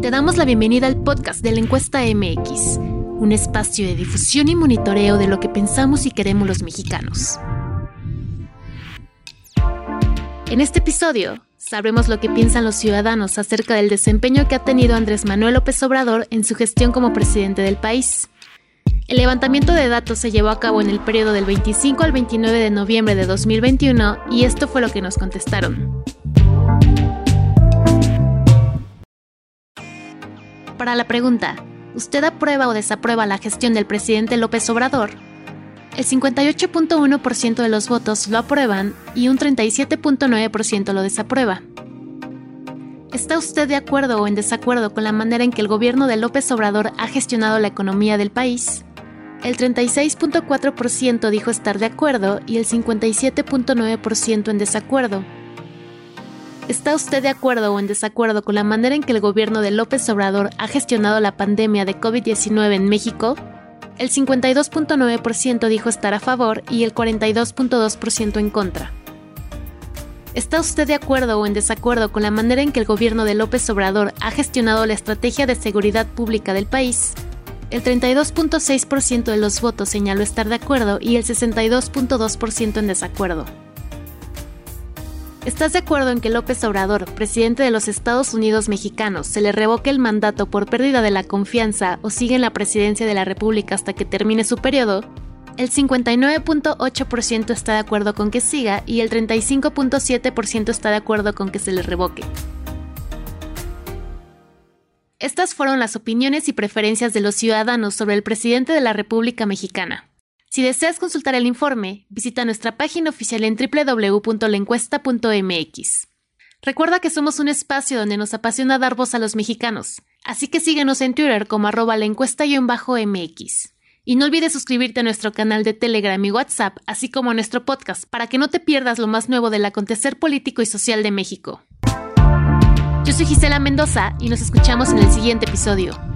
Te damos la bienvenida al podcast de la encuesta MX, un espacio de difusión y monitoreo de lo que pensamos y queremos los mexicanos. En este episodio, sabremos lo que piensan los ciudadanos acerca del desempeño que ha tenido Andrés Manuel López Obrador en su gestión como presidente del país. El levantamiento de datos se llevó a cabo en el periodo del 25 al 29 de noviembre de 2021 y esto fue lo que nos contestaron. Para la pregunta, ¿usted aprueba o desaprueba la gestión del presidente López Obrador? El 58.1% de los votos lo aprueban y un 37.9% lo desaprueba. ¿Está usted de acuerdo o en desacuerdo con la manera en que el gobierno de López Obrador ha gestionado la economía del país? El 36.4% dijo estar de acuerdo y el 57.9% en desacuerdo. ¿Está usted de acuerdo o en desacuerdo con la manera en que el gobierno de López Obrador ha gestionado la pandemia de COVID-19 en México? El 52.9% dijo estar a favor y el 42.2% en contra. ¿Está usted de acuerdo o en desacuerdo con la manera en que el gobierno de López Obrador ha gestionado la estrategia de seguridad pública del país? El 32.6% de los votos señaló estar de acuerdo y el 62.2% en desacuerdo. ¿Estás de acuerdo en que López Obrador, presidente de los Estados Unidos mexicanos, se le revoque el mandato por pérdida de la confianza o sigue en la presidencia de la República hasta que termine su periodo? El 59.8% está de acuerdo con que siga y el 35.7% está de acuerdo con que se le revoque. Estas fueron las opiniones y preferencias de los ciudadanos sobre el presidente de la República Mexicana. Si deseas consultar el informe, visita nuestra página oficial en www.lencuesta.mx. Recuerda que somos un espacio donde nos apasiona dar voz a los mexicanos, así que síguenos en Twitter como arroba la encuesta-mx. Y no olvides suscribirte a nuestro canal de Telegram y WhatsApp, así como a nuestro podcast, para que no te pierdas lo más nuevo del acontecer político y social de México. Yo soy Gisela Mendoza y nos escuchamos en el siguiente episodio.